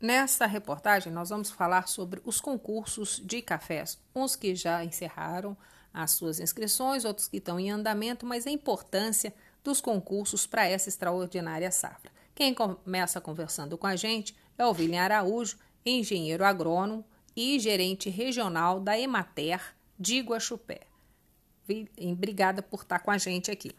Nesta reportagem, nós vamos falar sobre os concursos de cafés, uns que já encerraram as suas inscrições, outros que estão em andamento, mas a importância dos concursos para essa extraordinária safra. Quem começa conversando com a gente é o William Araújo, engenheiro agrônomo e gerente regional da Emater de Guaxupé. Obrigada por estar com a gente aqui.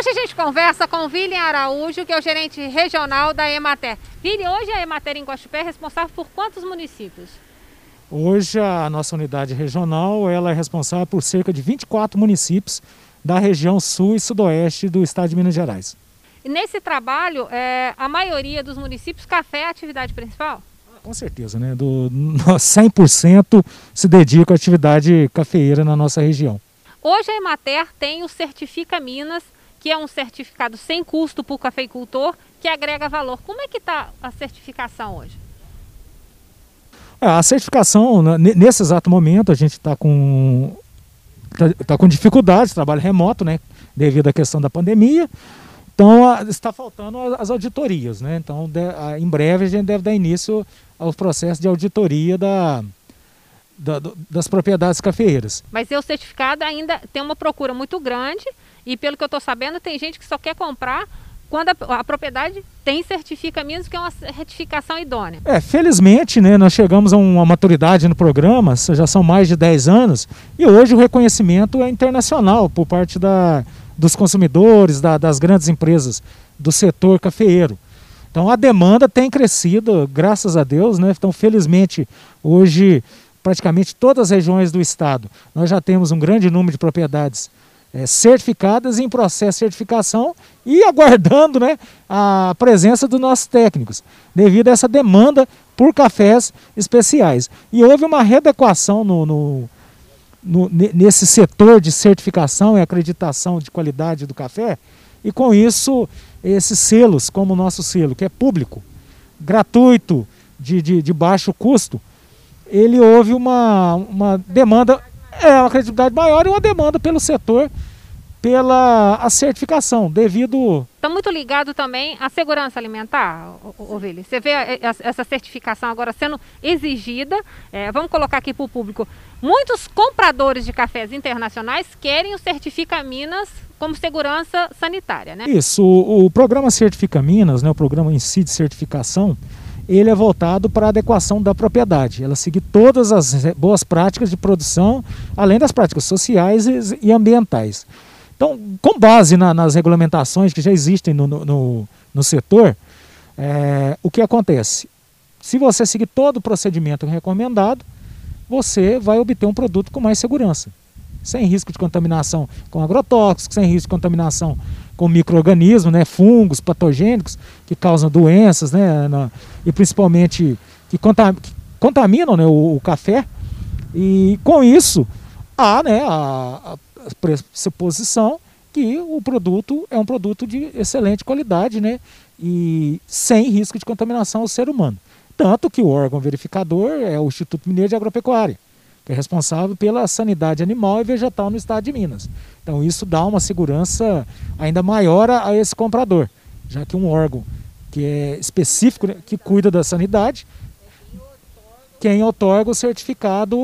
Hoje a gente conversa com o William Araújo, que é o gerente regional da Emater. William, hoje a Emater em Guaxupé é responsável por quantos municípios? Hoje a nossa unidade regional ela é responsável por cerca de 24 municípios da região sul e sudoeste do estado de Minas Gerais. E nesse trabalho, é, a maioria dos municípios, café é a atividade principal? Com certeza, né? Do 100% se dedica à atividade cafeeira na nossa região. Hoje a Emater tem o Certifica Minas, que é um certificado sem custo para o cafeicultor, que agrega valor. Como é que está a certificação hoje? É, a certificação, nesse exato momento, a gente está com, tá, tá com dificuldades, trabalho remoto, né? Devido à questão da pandemia. Então está faltando as auditorias, né? Então de, em breve a gente deve dar início aos processos de auditoria da, da, das propriedades cafeeiras. Mas o certificado ainda tem uma procura muito grande e pelo que eu estou sabendo tem gente que só quer comprar quando a, a, propriedade tem certifica menos que é uma certificação idônea. É, felizmente, né, nós chegamos a uma maturidade no programa, já são mais de 10 anos, e hoje o reconhecimento é internacional por parte da, dos consumidores, da, das grandes empresas do setor cafeeiro. Então a demanda tem crescido, graças a Deus, né? Então, felizmente, hoje, praticamente todas as regiões do estado, nós já temos um grande número de propriedades é, certificadas em processo de certificação e aguardando né, a presença dos nossos técnicos, devido a essa demanda por cafés especiais. E houve uma readequação no, no no, nesse setor de certificação e acreditação de qualidade do café, e com isso, esses selos, como o nosso selo, que é público, gratuito, de, de, de baixo custo, ele houve uma, uma demanda, é uma credibilidade maior e uma demanda pelo setor pela a certificação, devido... Está muito ligado também à segurança alimentar, Ovelha. Você vê essa certificação agora sendo exigida, é, vamos colocar aqui para o público, muitos compradores de cafés internacionais querem o Certifica Minas como segurança sanitária, né? Isso, o, o programa Certifica Minas, né, o programa em si de certificação, ele é voltado para a adequação da propriedade. Ela seguir todas as boas práticas de produção, além das práticas sociais e ambientais. Então, com base na, nas regulamentações que já existem no, no, no setor, é, o que acontece? Se você seguir todo o procedimento recomendado, você vai obter um produto com mais segurança. Sem risco de contaminação com agrotóxicos, sem risco de contaminação com micro-organismos, né, fungos, patogênicos, que causam doenças, né, na, e principalmente que, contam, que contaminam né, o, o, café. E com isso, há né, a, a pressuposição que o produto é um produto de excelente qualidade né, e sem risco de contaminação ao ser humano. Tanto que o órgão verificador é o Instituto Mineiro de Agropecuária, é responsável pela sanidade animal e vegetal no estado de Minas. Então isso dá uma segurança ainda maior a, esse comprador, já que um órgão que é específico, né, que cuida da sanidade, quem otorga o certificado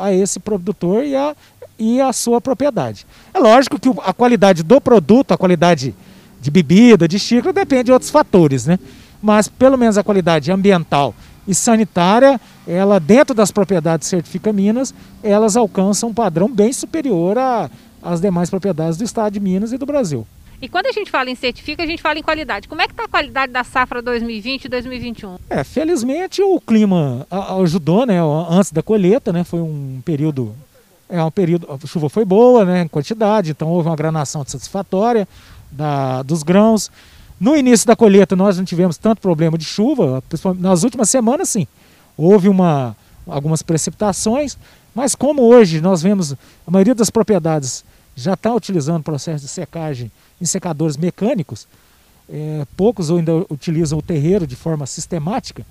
a esse produtor e a, e a sua propriedade. É lógico que a qualidade do produto, a qualidade de bebida, de xícara, depende de outros fatores, né? Mas pelo menos a qualidade ambiental e sanitária, ela dentro das propriedades Certifica Minas, elas alcançam um padrão bem superior às demais propriedades do estado de Minas e do Brasil. E quando a gente fala em certifica, a gente fala em qualidade. Como é que está a qualidade da safra 2020 e 2021? É, felizmente o clima ajudou, né? Antes da colheita, né? Foi um período é um período, a chuva foi boa, né, em quantidade, então houve uma granação satisfatória da, dos grãos. No início da colheita nós não tivemos tanto problema de chuva, nas últimas semanas sim. Houve uma, algumas precipitações, mas como hoje nós vemos a maioria das propriedades já está utilizando processo de secagem em secadores mecânicos, é, poucos ainda utilizam o terreiro de forma sistemática,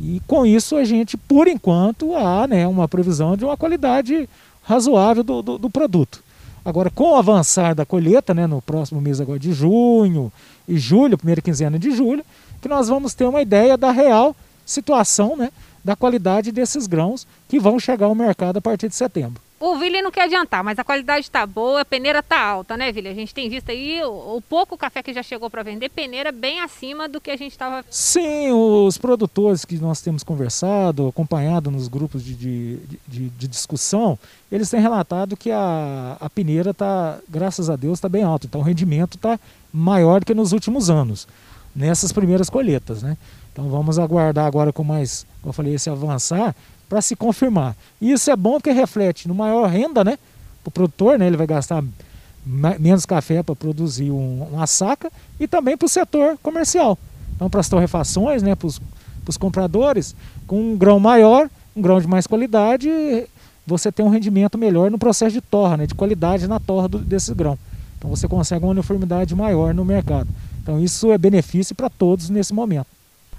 e com isso a gente, por enquanto, há né, uma previsão de uma qualidade razoável do, do, do, produto. Agora, com o avançar da colheita, né, no próximo mês agora de junho e julho, primeira quinzena de julho, que nós vamos ter uma ideia da real situação né, da qualidade desses grãos que vão chegar ao mercado a partir de setembro. O Vili não quer adiantar, mas a qualidade está boa, a peneira está alta, né, Vili? A gente tem visto aí o, o pouco café que já chegou para vender, peneira bem acima do que a gente estava. Sim, os produtores que nós temos conversado, acompanhado nos grupos de, de, de, de discussão, eles têm relatado que a, a peneira está, graças a Deus, está bem alta. Então o rendimento está maior que nos últimos anos, nessas primeiras colheitas, né? Então vamos aguardar agora com mais, como eu falei, esse avançar para se confirmar. E isso é bom porque reflete no maior renda, né? Para o produtor, né? Ele vai gastar menos café para produzir um, uma saca e também para o setor comercial. Então, para as torrefações, né? Para os compradores, com um grão maior, um grão de mais qualidade, você tem um rendimento melhor no processo de torra, né? De qualidade na torra do, desse grão. Então, você consegue uma uniformidade maior no mercado. Então, isso é benefício para todos nesse momento.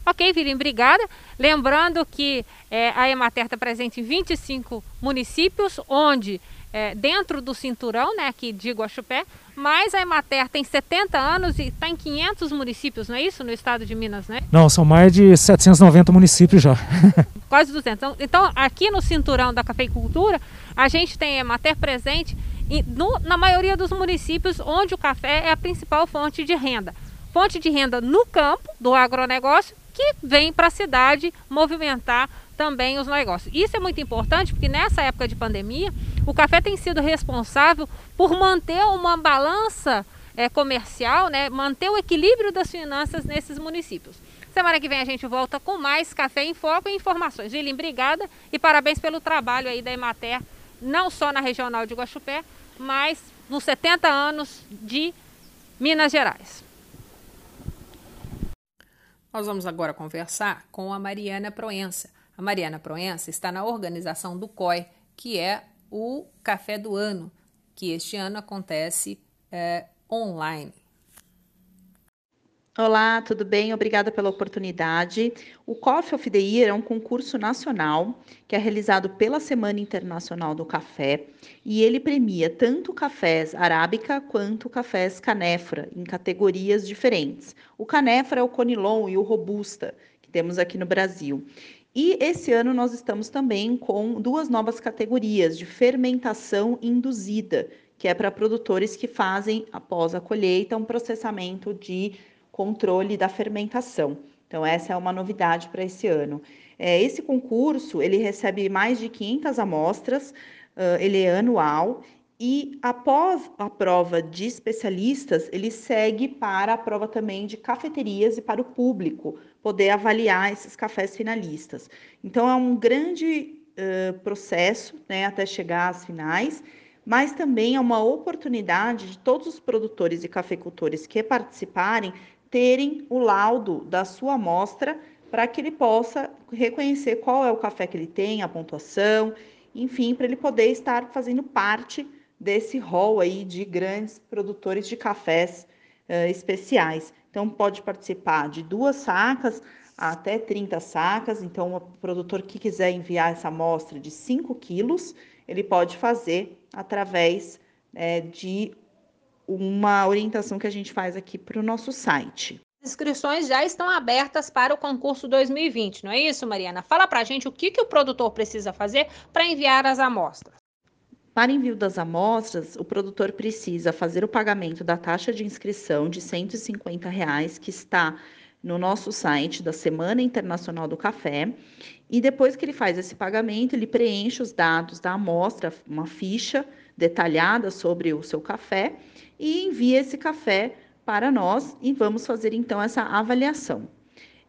Ok, Virim, obrigada. Lembrando que é, a Emater está presente em 25 municípios, onde é, dentro do cinturão, né, aqui de Guaxupé, mas a Emater tem 70 anos e está em 500 municípios, não é isso? No estado de Minas, né? Não, são mais de 790 municípios já. Quase 200. Então, então, aqui no cinturão da cafeicultura, a gente tem a Emater presente em, no, na maioria dos municípios onde o café é a principal fonte de renda. Fonte de renda no campo do agronegócio que vem para a cidade movimentar também os negócios. Isso é muito importante porque nessa época de pandemia, o café tem sido responsável por manter uma balança é, comercial, né, manter o equilíbrio das finanças nesses municípios. Semana que vem a gente volta com mais Café em Foco e informações. Gilim, obrigada e parabéns pelo trabalho aí da Emater, não só na regional de Guaxupé, mas nos 70 anos de Minas Gerais. Nós vamos agora conversar com a Mariana Proença. A Mariana Proença está na organização do COI, que é o Café do Ano, que este ano acontece é, online. Olá, tudo bem? Obrigada pela oportunidade. O Coffee of the Year é um concurso nacional que é realizado pela Semana Internacional do Café e ele premia tanto cafés arábica quanto cafés canéfora em categorias diferentes. O canéfora é o conilon e o robusta que temos aqui no Brasil. E esse ano nós estamos também com duas novas categorias de fermentação induzida, que é para produtores que fazem após a colheita um processamento de controle da fermentação. Então, essa é uma novidade para esse ano. É, esse concurso, ele recebe mais de 500 amostras, uh, ele é anual, e após a prova de especialistas, ele segue para a prova também de cafeterias e para o público poder avaliar esses cafés finalistas. Então, é um grande uh, processo né, até chegar às finais, mas também é uma oportunidade de todos os produtores e cafeicultores que participarem terem o laudo da sua amostra para que ele possa reconhecer qual é o café que ele tem, a pontuação, enfim, para ele poder estar fazendo parte desse rol aí de grandes produtores de cafés uh, especiais. Então, pode participar de duas sacas até 30 sacas. Então, o produtor que quiser enviar essa amostra de 5 quilos, ele pode fazer através é, de uma orientação que a gente faz aqui para o nosso site. As inscrições já estão abertas para o concurso 2020, não é isso, Mariana? Fala para a gente o que, que o produtor precisa fazer para enviar as amostras. Para envio das amostras, o produtor precisa fazer o pagamento da taxa de inscrição de 150 reais, que está no nosso site da Semana Internacional do Café. E depois que ele faz esse pagamento, ele preenche os dados da amostra, uma ficha detalhada sobre o seu café e envia esse café para nós e vamos fazer então essa avaliação.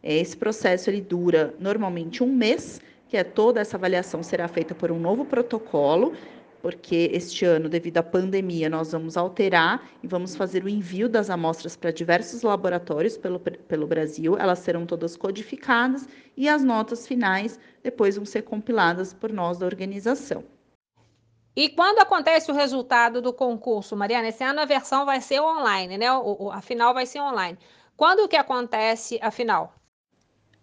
Esse processo ele dura normalmente um mês, que é toda essa avaliação será feita por um novo protocolo, porque este ano, devido à pandemia, nós vamos alterar e vamos fazer o envio das amostras para diversos laboratórios pelo, pelo Brasil. Elas serão todas codificadas e as notas finais depois vão ser compiladas por nós da organização. E quando acontece o resultado do concurso, Mariana, esse ano a versão vai ser online, né? O, a final vai ser online. Quando que acontece a final?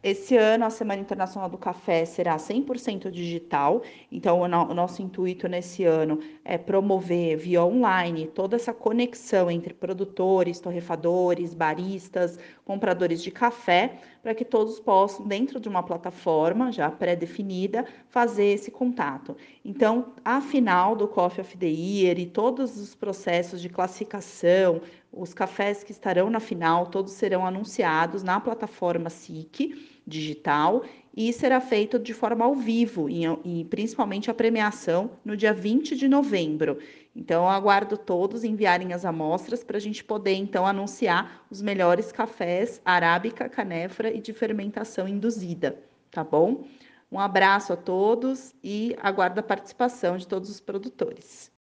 Esse ano, a Semana Internacional do Café será 100% digital, então o, no, o, nosso intuito nesse ano é promover via online toda essa conexão entre produtores, torrefadores, baristas, compradores de café, para que todos possam, dentro de uma plataforma já pré-definida, fazer esse contato. Então, a final do Coffee of the Year e todos os processos de classificação, os cafés que estarão na final, todos serão anunciados na plataforma SIC digital e será feito de forma ao vivo, e, e principalmente a premiação no dia 20 de novembro. Então, aguardo todos enviarem as amostras para a gente poder, então, anunciar os melhores cafés arábica, canefra e de fermentação induzida, tá bom? Um abraço a todos e aguardo a participação de todos os produtores.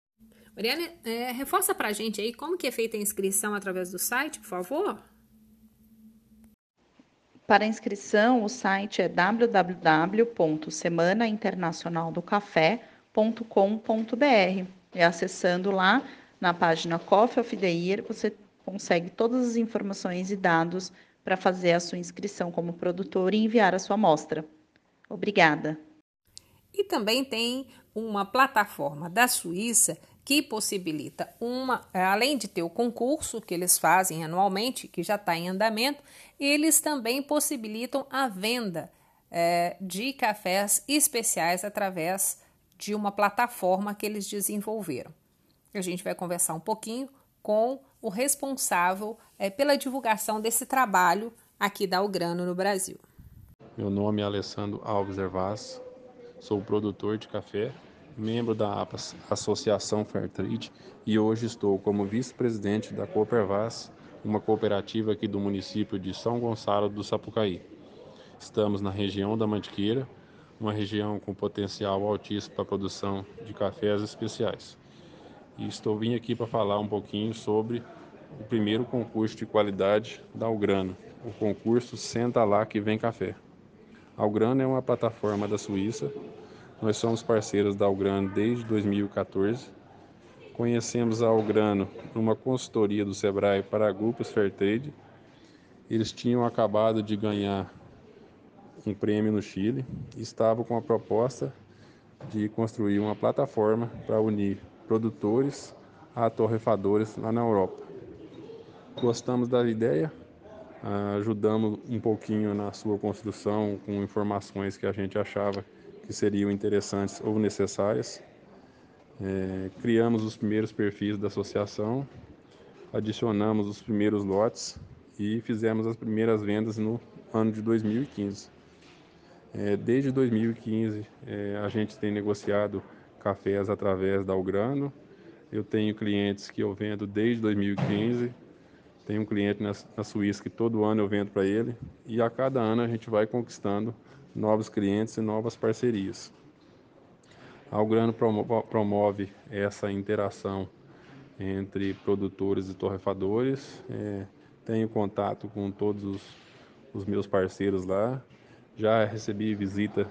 Mariana, é, reforça para a gente aí como que é feita a inscrição através do site, por favor? Para inscrição, o site é www.semanainternacionaldocafé.com.br. E acessando lá na página Coffee of the Year, você consegue todas as informações e dados para fazer a sua inscrição como produtor e enviar a sua amostra. Obrigada. E também tem uma plataforma da Suíça que possibilita uma, além de ter o concurso que eles fazem anualmente, que já está em andamento, eles também possibilitam a venda é, de cafés especiais através de uma plataforma que eles desenvolveram. A gente vai conversar um pouquinho com o responsável é, pela divulgação desse trabalho aqui da Ugrano no Brasil. Meu nome é Alessandro Alves Ervaz, sou produtor de café membro da Associação Fairtrade, e hoje estou como vice-presidente da Coopervas, uma cooperativa aqui do município de São Gonçalo do Sapucaí. Estamos na região da Mantiqueira, uma região com potencial altíssimo para a produção de cafés especiais. E estou vindo aqui para falar um pouquinho sobre o primeiro concurso de qualidade da Algrano, o concurso Senta Lá Que Vem Café. A Algrano é uma plataforma da Suíça nós somos parceiros da Algrano desde 2014. Conhecemos a Algrano numa consultoria do Sebrae para grupos Fairtrade. Eles tinham acabado de ganhar um prêmio no Chile e estavam com a proposta de construir uma plataforma para unir produtores a torrefadores lá na Europa. Gostamos da ideia, ajudamos um pouquinho na sua construção com informações que a gente achava que seriam interessantes ou necessárias. É, criamos os primeiros perfis da associação, adicionamos os primeiros lotes e fizemos as primeiras vendas no ano de 2015. É, desde 2015 é, a gente tem negociado cafés através da Algrano. Eu tenho clientes que eu vendo desde 2015. Tenho um cliente na, na Suíça que todo ano eu vendo para ele e a cada ano a gente vai conquistando novos clientes e novas parcerias. A Algrano promove essa interação entre produtores e torrefadores. É, tenho contato com todos os, os, meus parceiros lá. Já recebi visita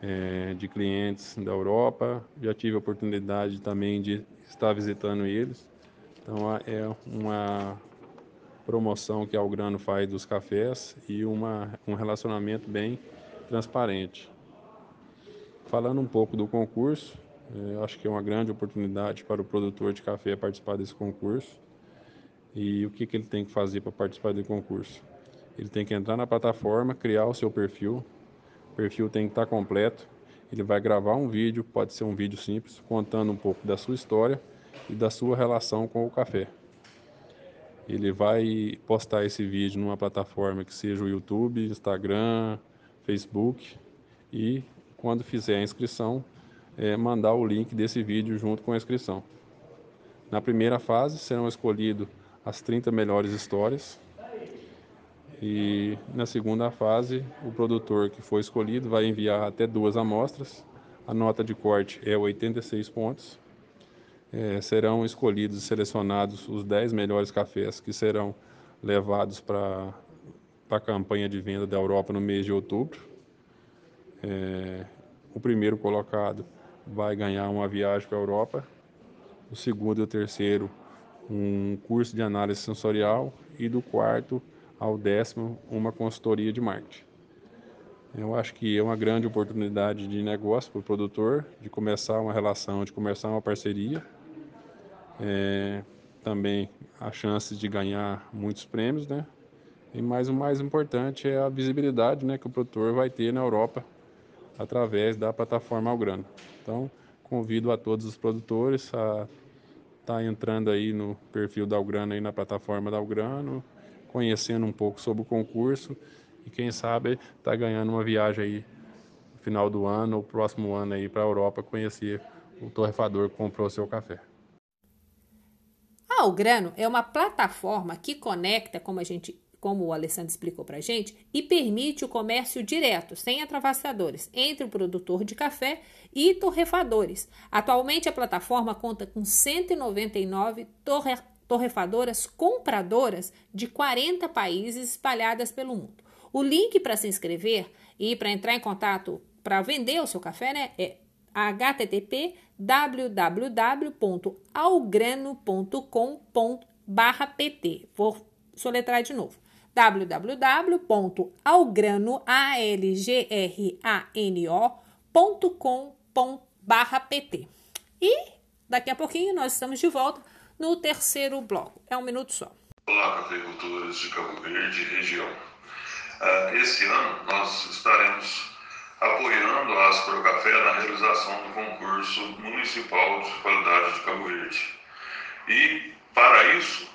é, de clientes da Europa. Já tive a oportunidade também de estar visitando eles. Então é uma promoção que a Algrano faz dos cafés e uma, um relacionamento bem transparente. Falando um pouco do concurso, eu acho que é uma grande oportunidade para o produtor de café participar desse concurso. E o que, que ele tem que fazer para participar do concurso? Ele tem que entrar na plataforma, criar o seu perfil. O perfil tem que estar completo. Ele vai gravar um vídeo, pode ser um vídeo simples, contando um pouco da sua história e da sua relação com o café. Ele vai postar esse vídeo numa plataforma que seja o YouTube, Instagram, Facebook e quando fizer a inscrição, é, mandar o link desse vídeo junto com a inscrição. Na primeira fase serão escolhidas as 30 melhores histórias e na segunda fase o produtor que foi escolhido vai enviar até duas amostras. A nota de corte é 86 pontos. É, serão escolhidos e selecionados os 10 melhores cafés que serão levados para para a campanha de venda da Europa no mês de outubro. É, o primeiro colocado vai ganhar uma viagem para a Europa, o segundo e o terceiro um curso de análise sensorial e do quarto ao décimo uma consultoria de marketing. Eu acho que é uma grande oportunidade de negócio para o produtor, de começar uma relação, de começar uma parceria. É, também a chance de ganhar muitos prêmios, né? E mais o mais importante é a visibilidade, né, que o produtor vai ter na Europa através da plataforma Algrano. Então, convido a todos os produtores a estar tá entrando aí no perfil da Algrano aí na plataforma da Algrano, conhecendo um pouco sobre o concurso e quem sabe tá ganhando uma viagem aí no final do ano ou próximo ano aí para a Europa conhecer o torrefador que comprou seu café. A Algrano é uma plataforma que conecta, como a gente como o Alessandro explicou para a gente, e permite o comércio direto, sem atravessadores, entre o produtor de café e torrefadores. Atualmente, a plataforma conta com 199 torre torrefadoras compradoras de 40 países espalhadas pelo mundo. O link para se inscrever e para entrar em contato para vender o seu café né, é http www.algrano.com.pt. Vou soletrar de novo www.algrano.com.pt. E daqui a pouquinho nós estamos de volta no terceiro bloco. É um minuto só. Olá, cafeicultores de Cabo Verde região. Uh, ano nós estaremos apoiando a Aspro Café na realização do concurso municipal de qualidade de Cabo Verde. E, para isso,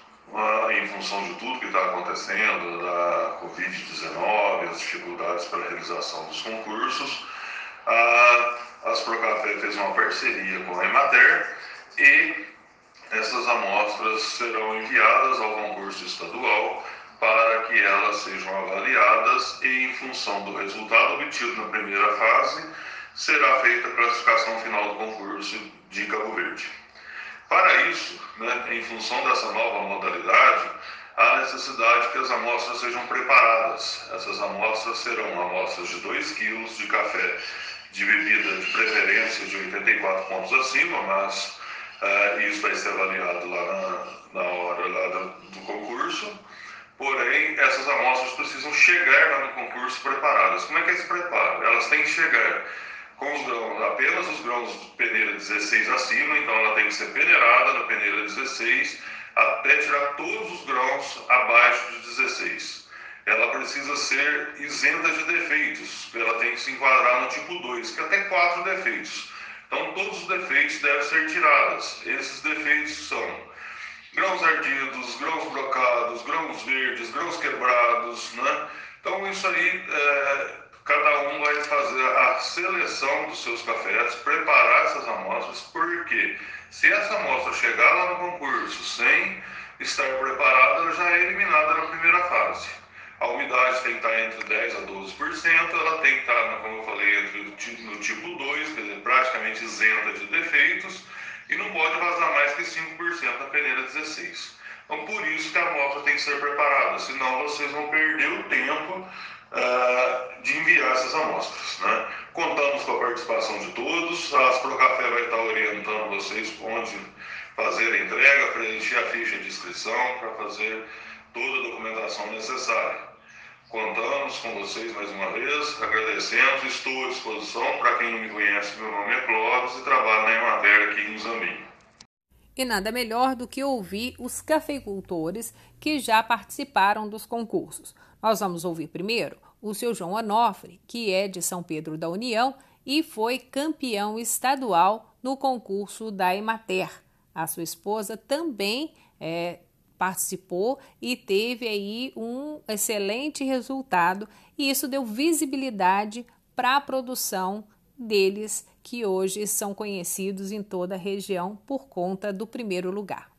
em função de tudo que está acontecendo, da Covid-19, as dificuldades para a realização dos concursos, a Asprocafé fez uma parceria com a Emater e essas amostras serão enviadas ao concurso estadual para que elas sejam avaliadas e, em função do resultado obtido na primeira fase, será feita a classificação final do concurso de Cabo Verde. Para isso, né, em função dessa nova modalidade, há necessidade que as amostras sejam preparadas. Essas amostras serão amostras de 2 kg de café de bebida de preferência de 84 pontos acima, mas uh, isso vai ser avaliado lá na, na hora lá do, do concurso. Porém, essas amostras precisam chegar lá no concurso preparadas. Como é que esse preparo? Elas têm que chegar com os grãos, apenas os grãos peneira 16 acima, então ela tem que ser peneirada na peneira 16 até tirar todos os grãos abaixo de 16. Ela precisa ser isenta de defeitos, ela tem que se enquadrar no tipo 2, que até quatro defeitos. Então todos os defeitos devem ser tirados. Esses defeitos são grãos ardidos, grãos brocados, grãos verdes, grãos quebrados, né? Então isso aí é, cada um vai fazer a seleção dos seus cafés, preparar essas amostras, porque se essa amostra chegar lá no concurso sem estar preparada, ela já é eliminada na primeira fase. A umidade tem que estar entre 10% a 12%, ela tem que estar, como eu falei, no tipo 2, quer dizer, praticamente isenta de defeitos, e não pode vazar mais que 5% na peneira 16. Então, por isso que a amostra tem que ser preparada, senão vocês vão perder o tempo uh, de enviar essas amostras. Né? Contamos com a participação de todos, a Asprocafé vai estar orientando vocês onde fazer a entrega, preencher a ficha de inscrição para fazer toda a documentação necessária. Contamos com vocês mais uma vez, agradecemos, estou à disposição. Para quem não me conhece, meu nome é Clóvis e trabalho na Emater aqui em Zambim. E nada melhor do que ouvir os cafeicultores que já participaram dos concursos. Nós vamos ouvir primeiro o seu João Onofre, que é de São Pedro da União e foi campeão estadual no concurso da Emater. A sua esposa também é, participou e teve aí um excelente resultado, e isso deu visibilidade para a produção deles, que hoje são conhecidos em toda a região por conta do primeiro lugar.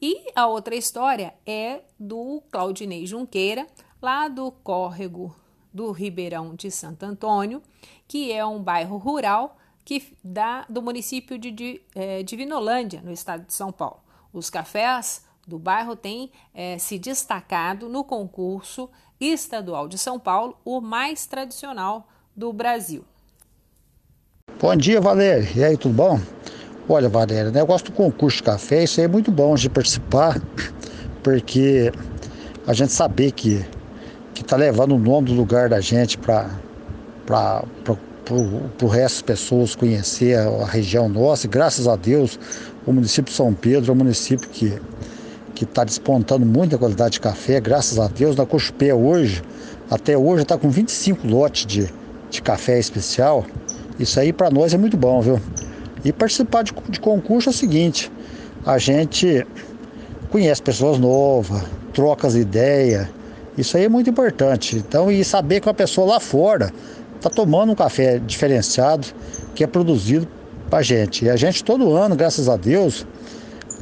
E a outra história é do Claudinei Junqueira, lá do córrego do Ribeirão de Santo Antônio, que é um bairro rural que dá do município de, de é, Divinolândia, no estado de São Paulo. Os cafés do bairro têm é, se destacado no concurso estadual de São Paulo, o mais tradicional do Brasil. Bom dia, Valéria. E aí, tudo bom? Olha, Valéria, o negócio do concurso de café, isso aí é muito bom de participar, porque a gente saber que que está levando o nome do lugar da gente para o resto das pessoas conhecer a, a região nossa. E, graças a Deus, o município de São Pedro é um município que que está despontando muita qualidade de café, graças a Deus. Na Cochupé hoje, até hoje, está com 25 lotes de, de café especial. Isso aí para nós é muito bom, viu? E participar de, de concurso é o seguinte: a gente conhece pessoas novas, troca as ideias. Isso aí é muito importante. Então, e saber que uma pessoa lá fora está tomando um café diferenciado que é produzido para a gente. E a gente todo ano, graças a Deus,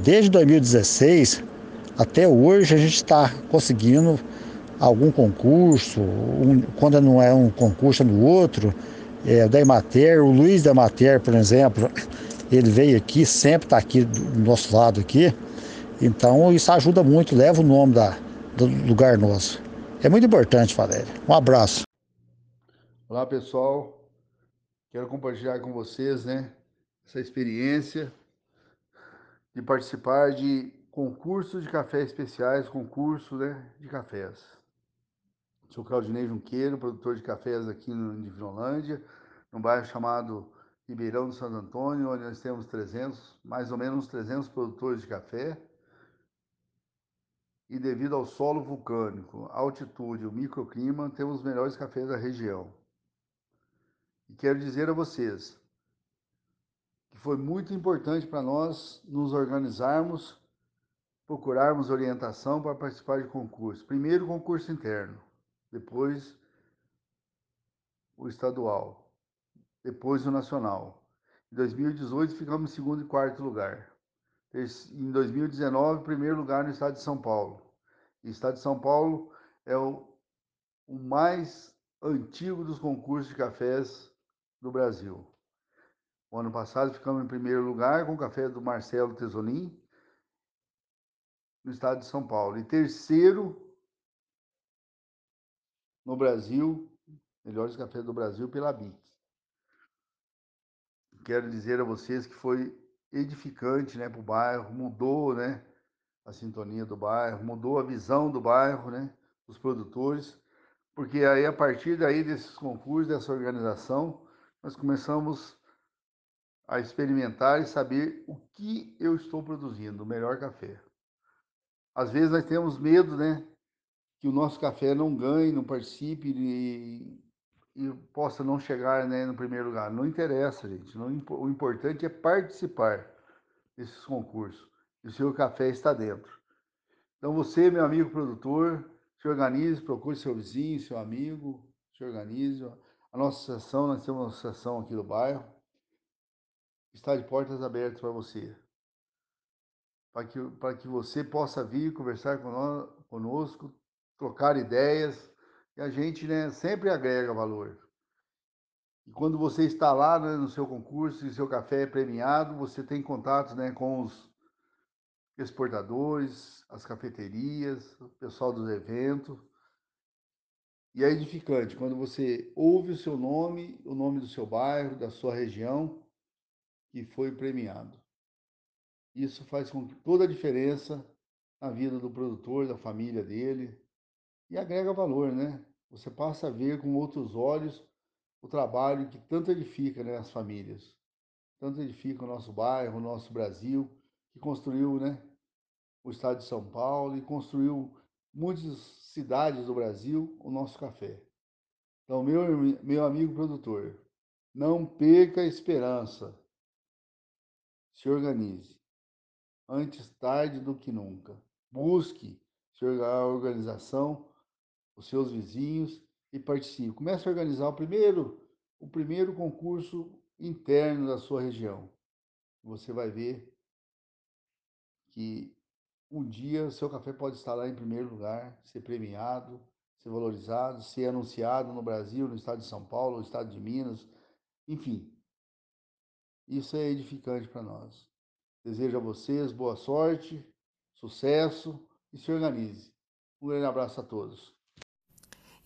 desde 2016, até hoje a gente está conseguindo algum concurso, um, quando não é um concurso é no outro, é, da Emater, o Luiz da Emater, por exemplo, ele veio aqui, sempre está aqui do nosso lado aqui, então isso ajuda muito, leva o nome da, do lugar nosso. É muito importante, Valéria. Um abraço. Olá pessoal, quero compartilhar com vocês né, essa experiência de participar de concurso de café especiais, concurso né, de cafés. Sou Claudinei Junqueiro, produtor de cafés aqui no Divinolândia, num bairro chamado Ribeirão do Santo Antônio, onde nós temos 300, mais ou menos 300 produtores de café. E devido ao solo vulcânico, altitude, o microclima, temos os melhores cafés da região. E quero dizer a vocês que foi muito importante para nós nos organizarmos procurarmos orientação para participar de concurso. Primeiro, concurso interno, depois o estadual, depois o nacional. Em 2018, ficamos em segundo e quarto lugar. Em 2019, primeiro lugar no estado de São Paulo. O estado de São Paulo é o, o mais antigo dos concursos de cafés do Brasil. O ano passado ficamos em primeiro lugar com o café do Marcelo Tesolim, no estado de São Paulo. E terceiro no Brasil, melhores cafés do Brasil pela BIC. Quero dizer a vocês que foi edificante né, para o bairro, mudou né, a sintonia do bairro, mudou a visão do bairro, né, dos produtores, porque aí a partir daí desses concursos, dessa organização, nós começamos a experimentar e saber o que eu estou produzindo, o melhor café. Às vezes nós temos medo, né? Que o nosso café não ganhe, não participe e, e possa não chegar né, no primeiro lugar. Não interessa, gente. Não, o importante é participar desses concursos. E o seu café está dentro. Então você, meu amigo produtor, se organize, procure seu vizinho, seu amigo, se organize. A nossa associação, nós temos uma associação aqui do bairro, está de portas abertas para você para que, para que você possa vir conversar conosco, trocar ideias, e a gente né, sempre agrega valor. E quando você está lá né, no seu concurso e seu café é premiado, você tem contatos né, com os exportadores, as cafeterias, o pessoal dos eventos. E é edificante quando você ouve o seu nome, o nome do seu bairro, da sua região, que foi premiado. Isso faz com que toda a diferença na vida do produtor, da família dele, e agrega valor, né? Você passa a ver com outros olhos o trabalho que tanto edifica né, as famílias, tanto edifica o nosso bairro, o nosso Brasil, que construiu né, o estado de São Paulo e construiu muitas cidades do Brasil o nosso café. Então, meu, meu amigo produtor, não perca a esperança. Se organize antes tarde do que nunca. Busque a organização, os seus vizinhos e participe. Comece a organizar o primeiro, o primeiro concurso interno da sua região. Você vai ver que um dia o seu café pode estar lá em primeiro lugar, ser premiado, ser valorizado, ser anunciado no Brasil, no estado de São Paulo, no estado de Minas, enfim. Isso é edificante para nós. Desejo a vocês boa sorte, sucesso e se organize. Um grande abraço a todos.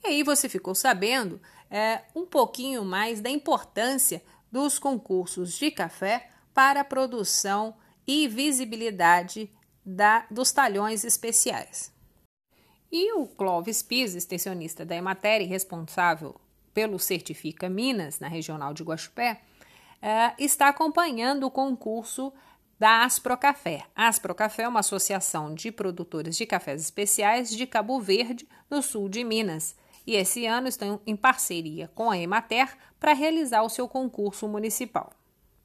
E aí você ficou sabendo é, um pouquinho mais da importância dos concursos de café para a produção e visibilidade da, dos talhões especiais. E o Clóvis Pisa, extensionista da Emater e responsável pelo Certifica Minas, na regional de Guaxupé, é, está acompanhando o concurso da Asprocafé. A Asprocafé é uma associação de produtores de cafés especiais de Cabo Verde, no sul de Minas e esse ano estão em parceria com a Emater para realizar o seu concurso municipal.